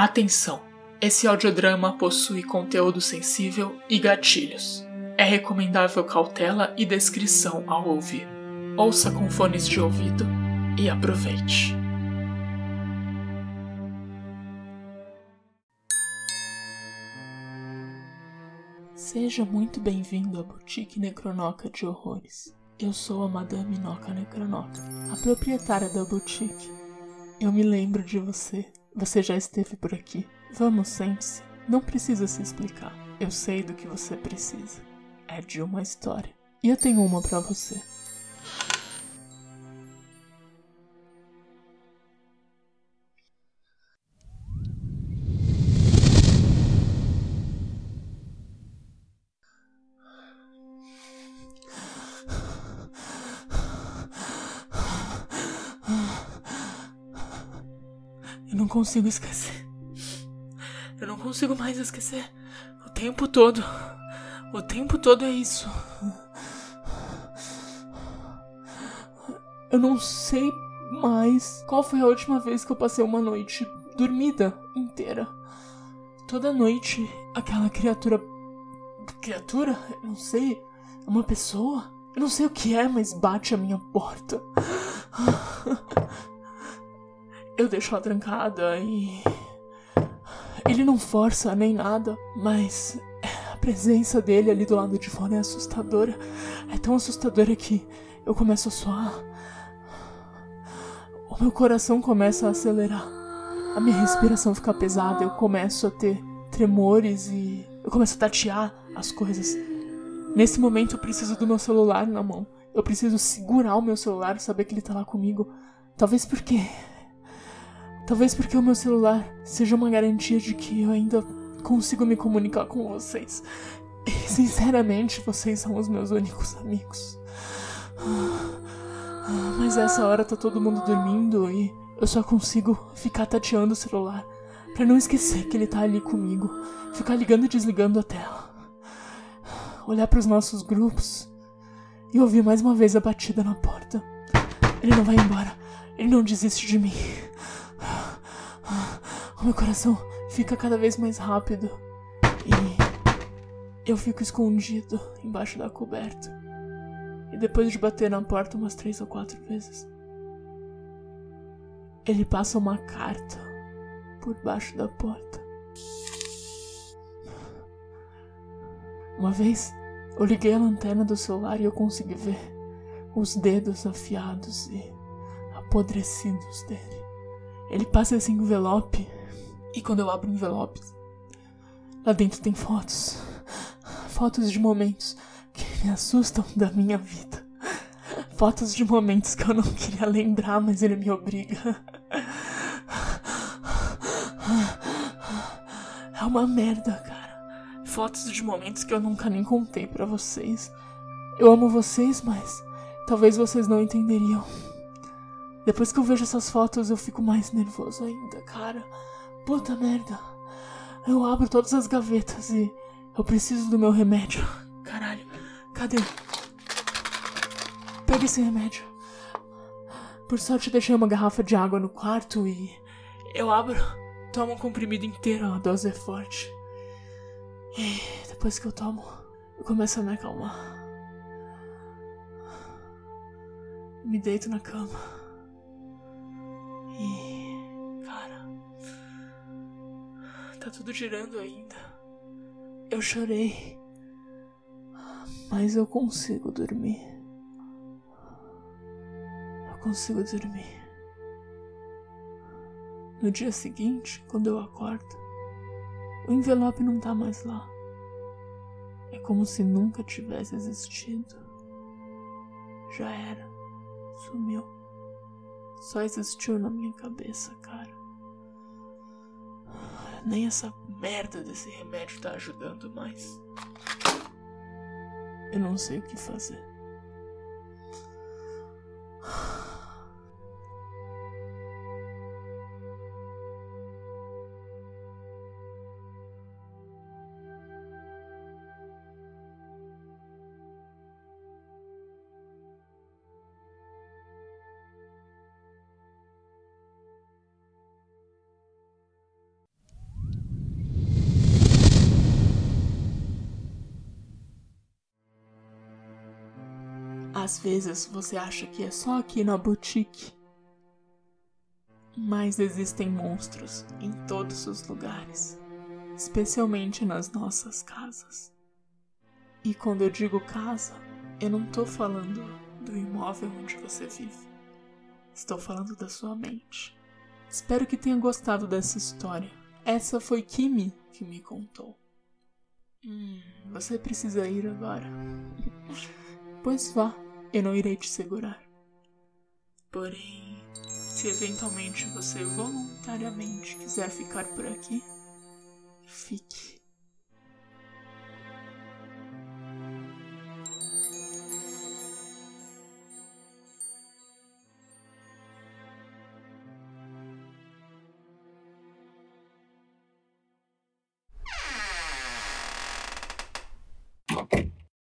Atenção! Esse audiodrama possui conteúdo sensível e gatilhos. É recomendável cautela e descrição ao ouvir. Ouça com fones de ouvido e aproveite. Seja muito bem-vindo à Boutique Necronoca de Horrores. Eu sou a Madame Noca Necronoca, a proprietária da boutique. Eu me lembro de você. Você já esteve por aqui. Vamos, sente-se. Não precisa se explicar. Eu sei do que você precisa. É de uma história. E eu tenho uma para você. Eu não consigo esquecer. Eu não consigo mais esquecer. O tempo todo. O tempo todo é isso. Eu não sei mais qual foi a última vez que eu passei uma noite dormida inteira. Toda noite, aquela criatura. Criatura? Eu não sei. Uma pessoa? Eu não sei o que é, mas bate a minha porta. Eu deixo ela trancada e. Ele não força nem nada, mas a presença dele ali do lado de fora é assustadora. É tão assustadora que eu começo a suar. O meu coração começa a acelerar. A minha respiração fica pesada. Eu começo a ter tremores e eu começo a tatear as coisas. Nesse momento eu preciso do meu celular na mão. Eu preciso segurar o meu celular, saber que ele tá lá comigo. Talvez porque Talvez porque o meu celular seja uma garantia de que eu ainda consigo me comunicar com vocês. E, sinceramente, vocês são os meus únicos amigos. Mas essa hora tá todo mundo dormindo e eu só consigo ficar tateando o celular para não esquecer que ele tá ali comigo. Ficar ligando e desligando a tela. Olhar para os nossos grupos e ouvir mais uma vez a batida na porta. Ele não vai embora. Ele não desiste de mim. O meu coração fica cada vez mais rápido e eu fico escondido embaixo da coberta. E depois de bater na porta umas três ou quatro vezes, ele passa uma carta por baixo da porta. Uma vez eu liguei a lanterna do celular e eu consegui ver os dedos afiados e apodrecidos dele. Ele passa esse envelope e quando eu abro o envelope, lá dentro tem fotos. Fotos de momentos que me assustam da minha vida. Fotos de momentos que eu não queria lembrar, mas ele me obriga. É uma merda, cara. Fotos de momentos que eu nunca nem contei para vocês. Eu amo vocês, mas talvez vocês não entenderiam. Depois que eu vejo essas fotos, eu fico mais nervoso ainda, cara. Puta merda. Eu abro todas as gavetas e eu preciso do meu remédio. Caralho, cadê? Pega esse remédio. Por sorte, deixei uma garrafa de água no quarto e eu abro, tomo um comprimido inteiro, a dose é forte. E depois que eu tomo, eu começo a me acalmar. Me deito na cama. E Tá tudo girando ainda. Eu chorei. Mas eu consigo dormir. Eu consigo dormir. No dia seguinte, quando eu acordo, o envelope não tá mais lá. É como se nunca tivesse existido. Já era. Sumiu. Só existiu na minha cabeça, cara. Nem essa merda desse remédio tá ajudando mais. Eu não sei o que fazer. Às vezes você acha que é só aqui na boutique. Mas existem monstros em todos os lugares, especialmente nas nossas casas. E quando eu digo casa, eu não tô falando do imóvel onde você vive. Estou falando da sua mente. Espero que tenha gostado dessa história. Essa foi Kimi que me contou. Hum, você precisa ir agora. pois vá, eu não irei te segurar. Porém, se eventualmente você voluntariamente quiser ficar por aqui, fique.